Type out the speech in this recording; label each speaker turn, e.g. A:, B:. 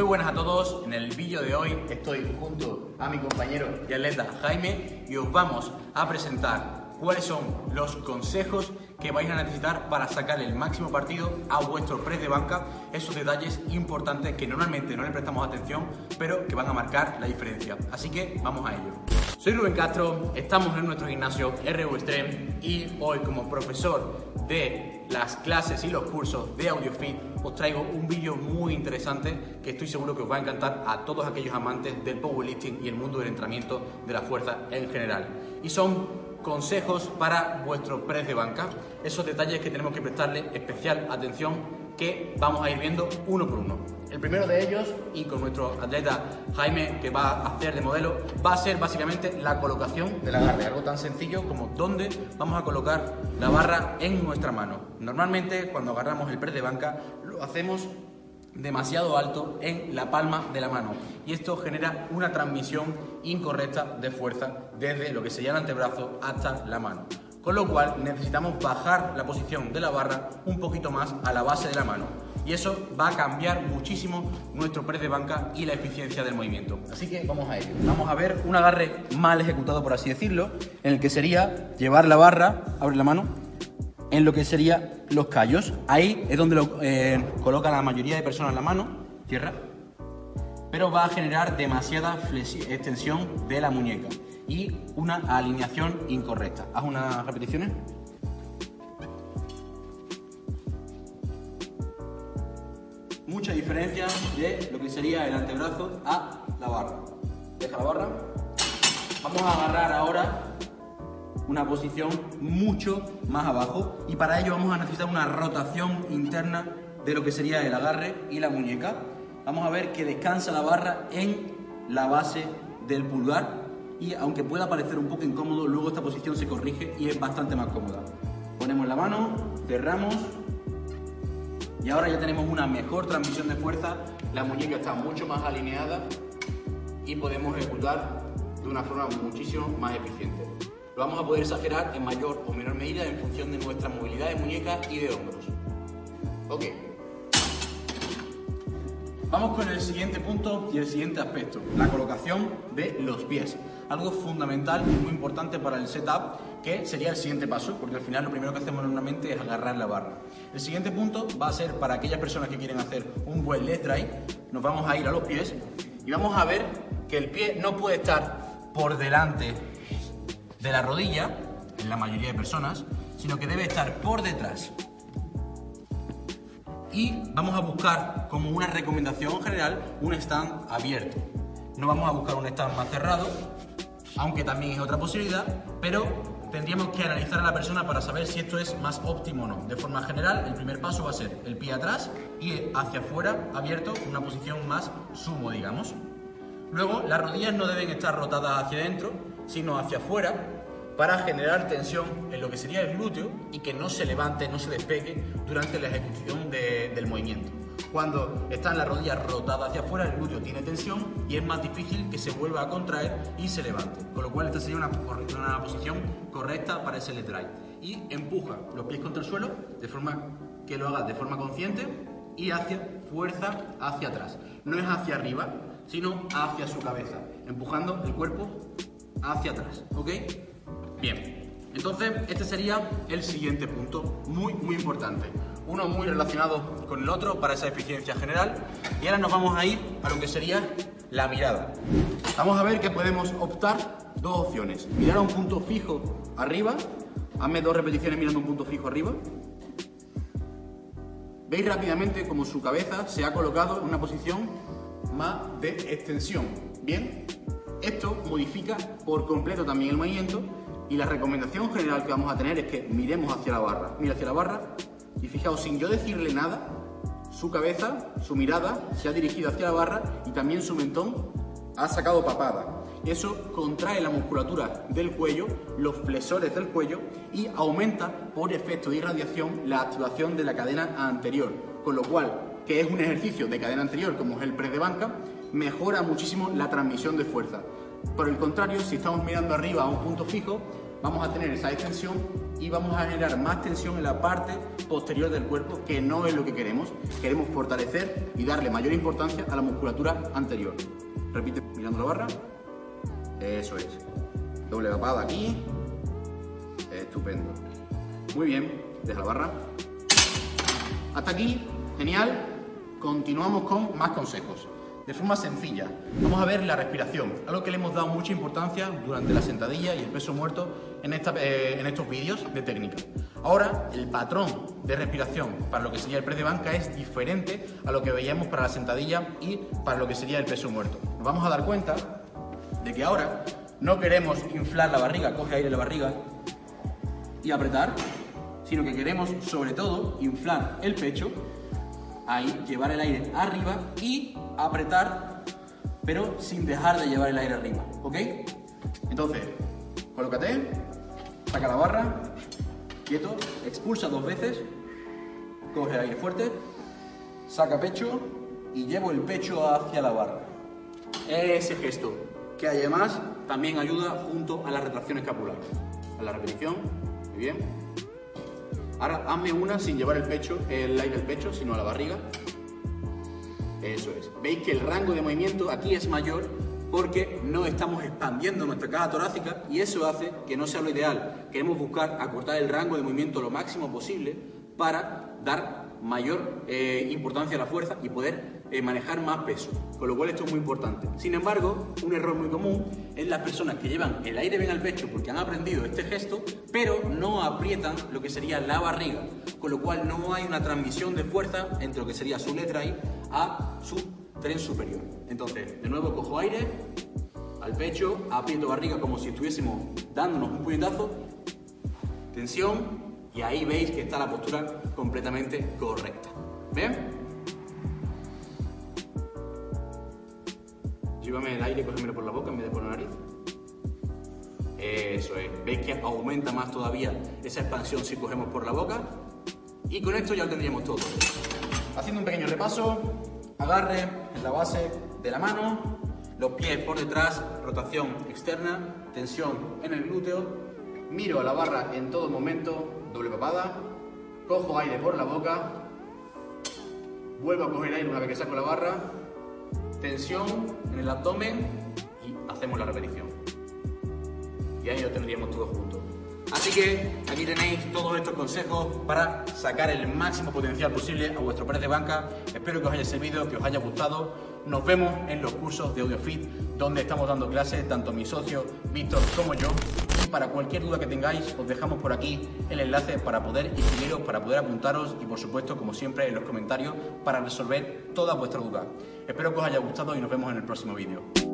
A: Muy buenas a todos, en el vídeo de hoy estoy junto a mi compañero y atleta Jaime y os vamos a presentar cuáles son los consejos que vais a necesitar para sacar el máximo partido a vuestro press de banca, esos detalles importantes que normalmente no le prestamos atención, pero que van a marcar la diferencia. Así que vamos a ello. Soy Rubén Castro, estamos en nuestro gimnasio RU Extreme y hoy como profesor de las clases y los cursos de AudioFit os traigo un vídeo muy interesante que estoy seguro que os va a encantar a todos aquellos amantes del powerlifting y el mundo del entrenamiento de la fuerza en general. Y son consejos para vuestro press de banca, esos detalles que tenemos que prestarle especial atención que vamos a ir viendo uno por uno. El primero de ellos, y con nuestro atleta Jaime, que va a hacer de modelo, va a ser básicamente la colocación del agarre, algo tan sencillo como dónde vamos a colocar la barra en nuestra mano. Normalmente cuando agarramos el press de banca lo hacemos demasiado alto en la palma de la mano y esto genera una transmisión incorrecta de fuerza desde lo que sería el antebrazo hasta la mano. Con lo cual necesitamos bajar la posición de la barra un poquito más a la base de la mano y eso va a cambiar muchísimo nuestro press de banca y la eficiencia del movimiento. Así que vamos a ello. Vamos a ver un agarre mal ejecutado por así decirlo, en el que sería llevar la barra, abre la mano, en lo que sería los callos. Ahí es donde lo eh, coloca la mayoría de personas la mano, tierra, pero va a generar demasiada extensión de la muñeca y una alineación incorrecta. Haz unas repeticiones. Mucha diferencia de lo que sería el antebrazo a la barra. Deja la barra. Vamos a agarrar ahora una posición mucho más abajo y para ello vamos a necesitar una rotación interna de lo que sería el agarre y la muñeca. Vamos a ver que descansa la barra en la base del pulgar y aunque pueda parecer un poco incómodo, luego esta posición se corrige y es bastante más cómoda. Ponemos la mano, cerramos y ahora ya tenemos una mejor transmisión de fuerza, la muñeca está mucho más alineada y podemos ejecutar de una forma muchísimo más eficiente. Lo vamos a poder exagerar en mayor o menor medida en función de nuestra movilidad de muñeca y de hombros. Ok. Vamos con el siguiente punto y el siguiente aspecto, la colocación de los pies. Algo fundamental y muy importante para el setup, que sería el siguiente paso, porque al final lo primero que hacemos normalmente es agarrar la barra. El siguiente punto va a ser para aquellas personas que quieren hacer un buen leg drive, nos vamos a ir a los pies y vamos a ver que el pie no puede estar por delante de la rodilla, en la mayoría de personas, sino que debe estar por detrás. Y vamos a buscar como una recomendación general un stand abierto. No vamos a buscar un stand más cerrado, aunque también es otra posibilidad, pero tendríamos que analizar a la persona para saber si esto es más óptimo o no. De forma general, el primer paso va a ser el pie atrás y hacia afuera, abierto, una posición más sumo, digamos. Luego, las rodillas no deben estar rotadas hacia adentro, sino hacia afuera, para generar tensión en lo que sería el glúteo y que no se levante, no se despegue durante la ejecución del movimiento. Cuando están las rodillas rotadas hacia afuera, el glúteo tiene tensión y es más difícil que se vuelva a contraer y se levante. Con lo cual, esta sería una, posición correcta para ese leg. Y empuja los pies contra el suelo de forma que lo hagas de forma consciente y hacia fuerza hacia atrás. No es hacia arriba, sino hacia su cabeza, empujando el cuerpo hacia atrás, ¿ok? Bien, entonces este sería el siguiente punto, muy, muy importante. Uno muy relacionado con el otro para esa eficiencia general. Y ahora nos vamos a ir a lo que sería la mirada. Vamos a ver que podemos optar dos opciones. Mirar a un punto fijo arriba. Hazme dos repeticiones mirando un punto fijo arriba. Veis rápidamente como su cabeza se ha colocado en una posición más de extensión. Bien, esto modifica por completo también el movimiento y la recomendación general que vamos a tener es que miremos hacia la barra. Mira hacia la barra y fijaos, sin yo decirle nada, su cabeza, su mirada se ha dirigido hacia la barra y también su mentón ha sacado papada. Eso contrae la musculatura del cuello, los flexores del cuello y aumenta por efecto de irradiación la activación de la cadena anterior. Con lo cual, que es un ejercicio de cadena anterior como es el press de banca, mejora muchísimo la transmisión de fuerza. Por el contrario, si estamos mirando arriba a un punto fijo, vamos a tener esa extensión y vamos a generar más tensión en la parte posterior del cuerpo, que no es lo que queremos. Queremos fortalecer y darle mayor importancia a la musculatura anterior. Repite mirando la barra. Eso es. Doble papada aquí. Estupendo. Muy bien. Deja la barra. Hasta aquí. Genial. Continuamos con más consejos de forma sencilla. Vamos a ver la respiración, algo que le hemos dado mucha importancia durante la sentadilla y el peso muerto en, eh, en estos vídeos de técnica. Ahora, el patrón de respiración para lo que sería el press de banca es diferente a lo que veíamos para la sentadilla y para lo que sería el peso muerto. Nos vamos a dar cuenta de que ahora no queremos inflar la barriga, coge aire la barriga y apretar, sino que queremos sobre todo inflar el pecho, ahí llevar el aire arriba y apretar, pero sin dejar de llevar el aire arriba, ¿ok? Entonces, colócate, saca la barra, quieto, expulsa dos veces, coge aire fuerte, saca pecho y llevo el pecho hacia la barra. Ese gesto, que además también ayuda junto a la retracción escapular. A la repetición, muy bien. Ahora hazme una sin llevar el pecho, el aire al pecho, sino a la barriga. Eso es. Veis que el rango de movimiento aquí es mayor porque no estamos expandiendo nuestra caja torácica y eso hace que no sea lo ideal. Queremos buscar acortar el rango de movimiento lo máximo posible para dar mayor eh, importancia a la fuerza y poder eh, manejar más peso, con lo cual esto es muy importante. Sin embargo, un error muy común es las personas que llevan el aire bien al pecho porque han aprendido este gesto, pero no aprietan lo que sería la barriga, con lo cual no hay una transmisión de fuerza entre lo que sería su letra I a su tren superior. Entonces, de nuevo cojo aire al pecho, aprieto barriga como si estuviésemos dándonos un puñetazo, tensión, ahí veis que está la postura completamente correcta. ¿Ven? Llévame el aire y cógemelo por la boca en vez de por la nariz. Eso es. Veis que aumenta más todavía esa expansión si cogemos por la boca. Y con esto ya lo tendríamos todo. Haciendo un pequeño repaso, agarre en la base de la mano, los pies por detrás, rotación externa, tensión en el glúteo, miro a la barra en todo momento, doble papada, cojo aire por la boca, vuelvo a coger aire una vez que saco la barra, tensión en el abdomen y hacemos la repetición. Y ahí lo tendríamos todos juntos. Así que aquí tenéis todos estos consejos para sacar el máximo potencial posible a vuestro press de banca. Espero que os haya servido, que os haya gustado. Nos vemos en los cursos de AudioFit, donde estamos dando clases, tanto mi socio Víctor como yo para cualquier duda que tengáis, os dejamos por aquí el enlace para poder inscribiros, para poder apuntaros y por supuesto, como siempre, en los comentarios para resolver todas vuestras dudas. Espero que os haya gustado y nos vemos en el próximo vídeo.